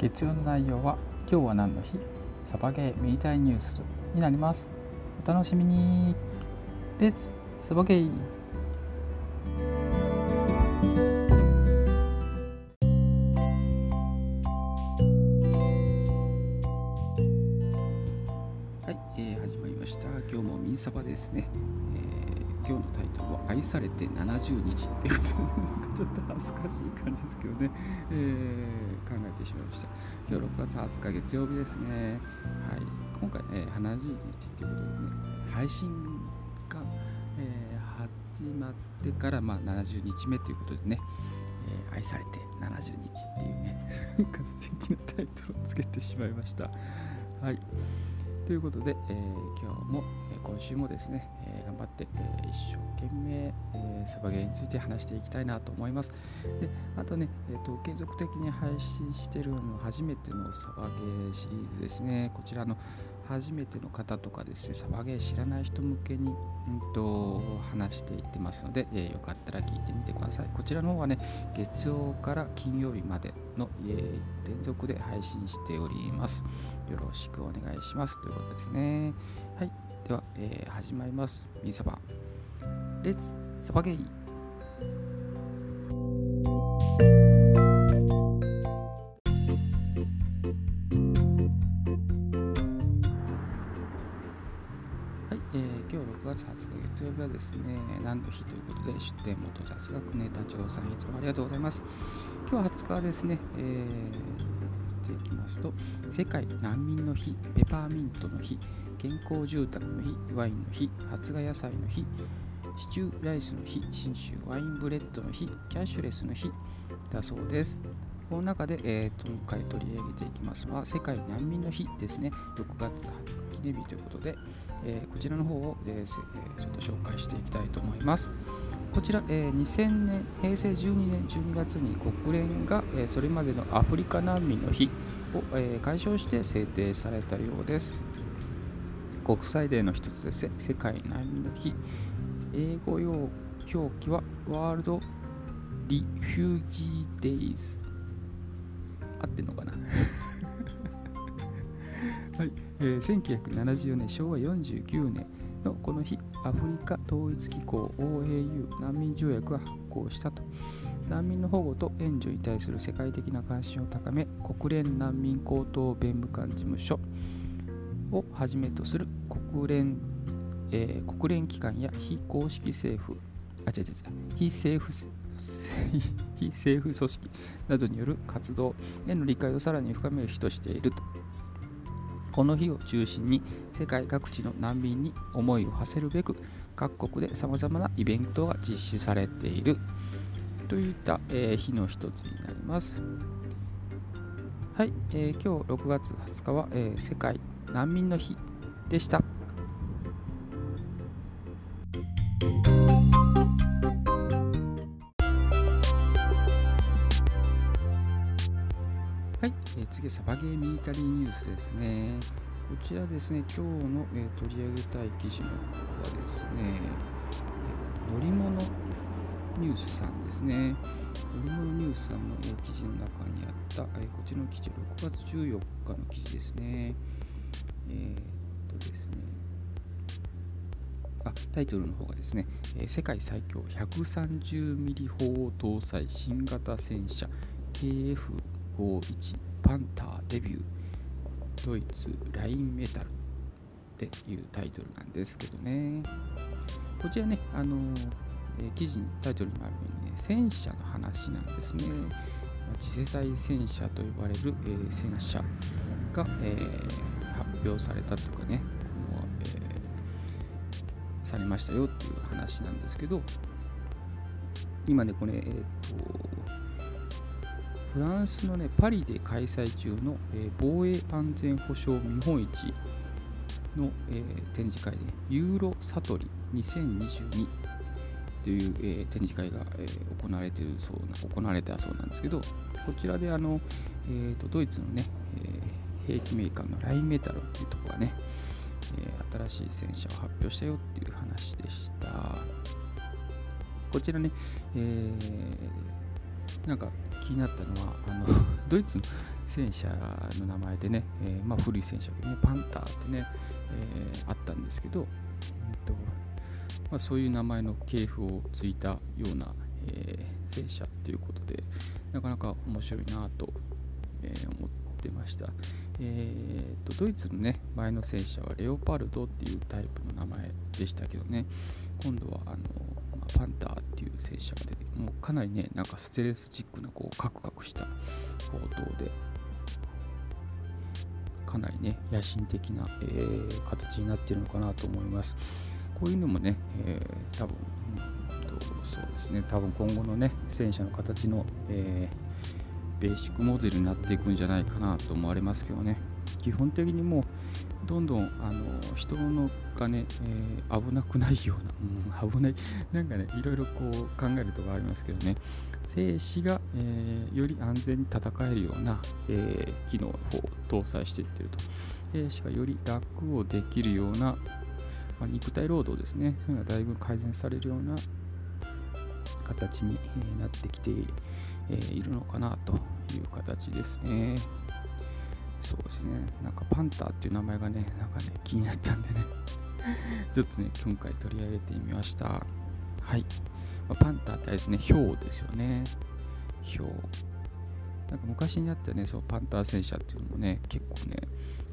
月曜の内容は今日は何の日？サバゲーミリタリーニュースになります。お楽しみに。レッツサバゲーはい、えー始まりました今日もミンサバですね、え今日のタイトルは愛されて70日っていうことでなんかちょっと恥ずかしい感じですけどね、えー考えてしまいました。今日6月20日月曜日ですね。はい。今回ね70日っていうことでね配信が、えー始まってからまあ70日目ということでね、え愛されて70日っていうね なんか素敵なタイトルをつけてしまいました。はい。ということで、えー今日も、え今週もですね、えー頑張って、えー一生懸命、えーサバゲーについて話していきたいなと思います。であとね、えーと、継続的に配信してるの初めてのサバゲーシリーズですね。こちらの初めての方とかですね、サバゲー知らない人向けに、うん、と話していってますので、えーよかったら聞いてみてください。こちらの方はね、月曜から金曜日までの、え連続で配信しております。よろしくお願いしますということですね。はい。では、えー始まります。ミンサバ。レッツサバゲイはい、えー今日6月20日月曜日はですね、何の日ということで、出店元雑学ネタ長さん、いつもありがとうございます。今日は20日はですね、えー、ていきますと、世界難民の日、ペパーミントの日、健康住宅の日、ワインの日、発芽野菜の日、シチューライスの日、信州ワインブレッドの日、キャッシュレスの日だそうです。この中で、えー、と今回取り上げていきますのは、世界難民の日ですね、6月20日記念日ということで、えーこちらの方を、えーちょっと紹介していきたいと思います。こちら、えー2000年、平成12年12月に国連が、えーそれまでのアフリカ難民の日を、えー解消して制定されたようです。国際デーの一つです、世界難民の日。英語用表記はワールドリフュージーデイズ。合ってんのかな？はい、えー1974年、昭和49年のこの日、アフリカ統一機構 OAU 難民条約が発効したと。難民の保護と援助に対する世界的な関心を高め、国連難民高等弁務官事務所をはじめとする国連、えー国連機関や非公式政府、あ、違う違う、非政府非政府組織などによる活動への理解をさらに深める日としていると。この日を中心に世界各地の難民に思いを馳せるべく各国でさまざまなイベントが実施されているといった、えー日の一つになります。はい、えー今日6月20日は、えー世界難民の日でした。はい、えー次サバゲーミリタリーニュースですね。こちらですね、今日の、えー取り上げたい記事の方はですね、えー乗り物ニュースさんですね。乗り物ニュースさんの、えー記事の中にあった、えーこちらの記事、6月14日の記事ですね。えーっとですね、あタイトルの方がですね、えー世界最強130ミリ砲を搭載新型戦車 KF51 パンターデビュードイツラインメタルっていうタイトルなんですけどね。こちらね、あのえ記事にタイトルにもあるようにね戦車の話なんですね、次世代戦車と呼ばれる、えー戦車が、えー表されたというかねこの、えーされましたよっていう話なんですけど今ねこれ、えーとフランスの、ね、パリで開催中の、えー防衛安全保障見本市の、えー展示会で、ユーロサトリ2022という、えー展示会が、えー行われているそうな行われたそうなんですけど、こちらであの、えーとドイツのね、兵器メーカーのラインメタルっていうところがね、えー新しい戦車を発表したよっていう話でした。こちらね、えーなんか気になったのはあの ドイツの戦車の名前でね、えー、まあ、古い戦車でねパンターってね、えー、あったんですけど、えーとまあ、そういう名前の系譜をついたような、えー、戦車ということでなかなか面白いなと、え思ってました、えーと、ドイツのね前の戦車はレオパルドっていうタイプの名前でしたけどね。今度はあの、まあ、パンターっていう戦車が出てもうかなりねなんかステレスチックなこうカクカクした砲塔でかなりね野心的な、えー、形になっているのかなと思います。こういうのもね、えー、多分、うん、そうですね。多分今後のね戦車の形の、えー、ベーシックモデルになっていくんじゃないかなと思われますけどね。基本的にもうどんどんあの人のがね、えー、危なくないような、うん、危ないなんかねいろいろこう考えるとこありますけどね。兵士が、えー、より安全に戦えるような、えー、機能を搭載していってると。兵士がより楽をできるような、まあ、肉体労働ですね。そういうのがだいぶ改善されるような形になってきている。えいるのかなという形ですね。そうですね。なんかパンターっていう名前がね、なんかね、気になったんでね ちょっとね、今回取り上げてみました。はい。まあ、パンターってあれですね、ヒョウですよね。ヒョウ。なんか昔にあったね、そのパンター戦車っていうのもね、結構ね、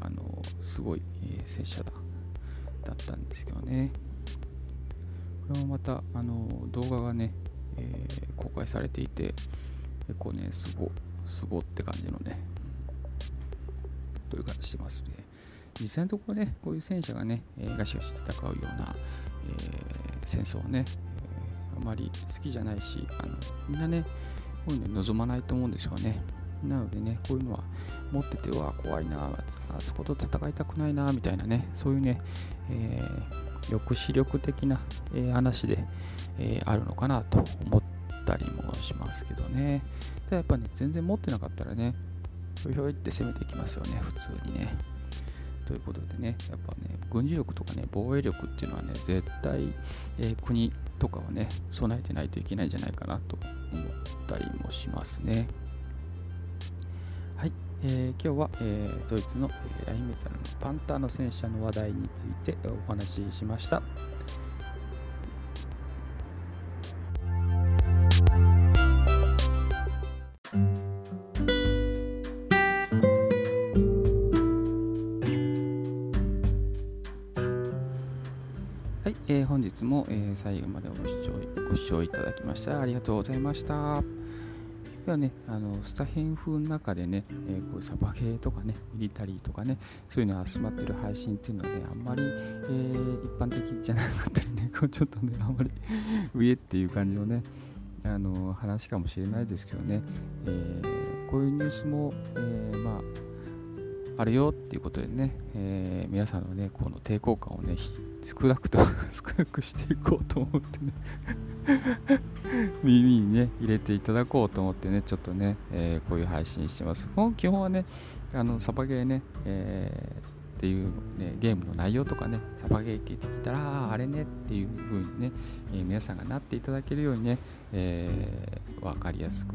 あの、すごい、えー、戦車だ、だったんですけどね。これもまた、あの、動画がね、えー、公開されていて、結構ね、すご、すごって感じのね、という感じしてますね。実際のところね、こういう戦車がね、えー、ガシガシ戦うような、えー、戦争をね、えー、あまり好きじゃないし、あのみんなね、こういうの望まないと思うんですよね。なのでね、こういうのは持ってては怖いな、あそこと戦いたくないな、みたいなね、そういうね、えー、抑止力的な、えー、話で、えー、あるのかなと思ってたりもしますけどね。ただやっぱね、全然持ってなかったらね、ひょいひょいって攻めていきますよね、普通にね。ということでね、やっぱね、軍事力とかね、防衛力っていうのはね、絶対、えー、国とかはね、備えてないといけないんじゃないかなと思ったりもしますね。はい、えー、今日は、えー、ドイツの、えラインメタルのパンターの戦車の話題についてお話ししました。最後までご視聴ご視聴いただきましたありがとうございました。ではね、あのスタヘン風の中でね、えー、こうサバゲーとかね、ミリタリーとかね、そういうの集まってる配信っていうのはね、あんまり、えー、一般的じゃなかったりね、こうちょっとね、あんまり 上っていう感じのね、あの話かもしれないですけどね、えー、こういうニュースも、えまあ、るよっていうことでね、え皆さんのね、この抵抗感をね、少なくと 少なくしていこうと思ってね 耳にね入れていただこうと思ってねちょっとね、えー、こういう配信してます。基本はねあのサバゲーね、えー、っていう、ね、ゲームの内容とかねサバゲー聞いてきたらあれねっていう風にね、えー、皆さんがなっていただけるようにね、えー、分かりやすく、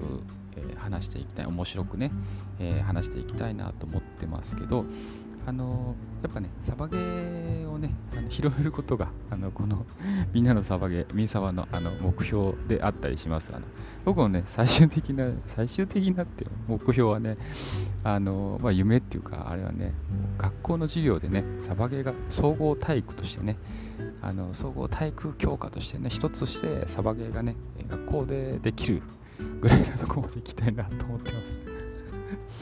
えー、話していきたい面白くね、え話していきたいなと思ってますけどあのやっぱねサバゲーをねあの広めることがあのこの みんなのサバゲーミンサバのあの目標であったりします。あの僕のね最終的な最終的なって目標はねあの、まあ、夢っていうかあれはね学校の授業でねサバゲーが総合体育としてねあの総合体育強化としてね一つとしてサバゲーがね学校でできるぐらいのところまで行きたいなと思ってます。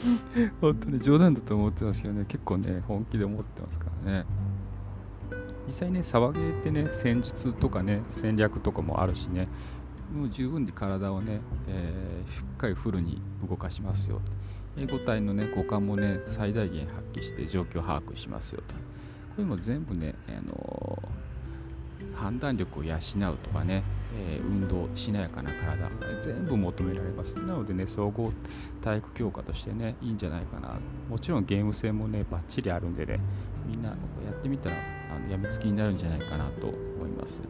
本当に冗談だと思ってますけどね、結構ね、本気で思ってますからね。実際ね、サバゲーってね、戦術とかね、戦略とかもあるしね、もう十分に体をね、えー、しっかりフルに動かしますよ。英語体のね、五感もね、最大限発揮して状況把握しますよと。これも全部ね、あの、判断力を養うとかね、えー、運動しなやかな体全部求められます。なのでね総合体育強化としてねいいんじゃないかな。もちろんゲーム性もねバッチリあるんでねみんなやってみたらあのやみつきになるんじゃないかなと思います。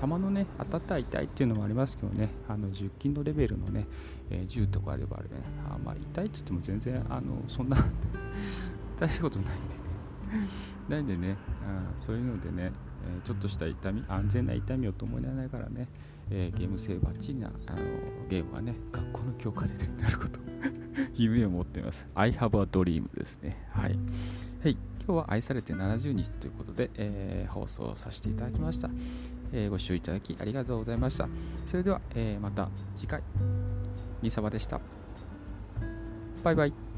弾のね当たった痛いっていうのもありますけどねあの10金のレベルのね、えー、銃とかあればあれねあまあ痛いっつっても全然あのそんな 大したことないんでね。ないんでねあそういうのでね、え、ちょっとした痛み安全な痛みを伴いながらね、え、ゲーム性バッチリなあのゲームがね学校の教科で、ね、なること 夢を持っています I have a dream ですねはい、はい今日は愛されて70日ということで、えー、放送させていただきました、えー、ご視聴いただきありがとうございました。それでは、えー、また次回、みさばでした。バイバイ。